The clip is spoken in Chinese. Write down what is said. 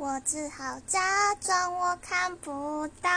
我只好假装我看不到。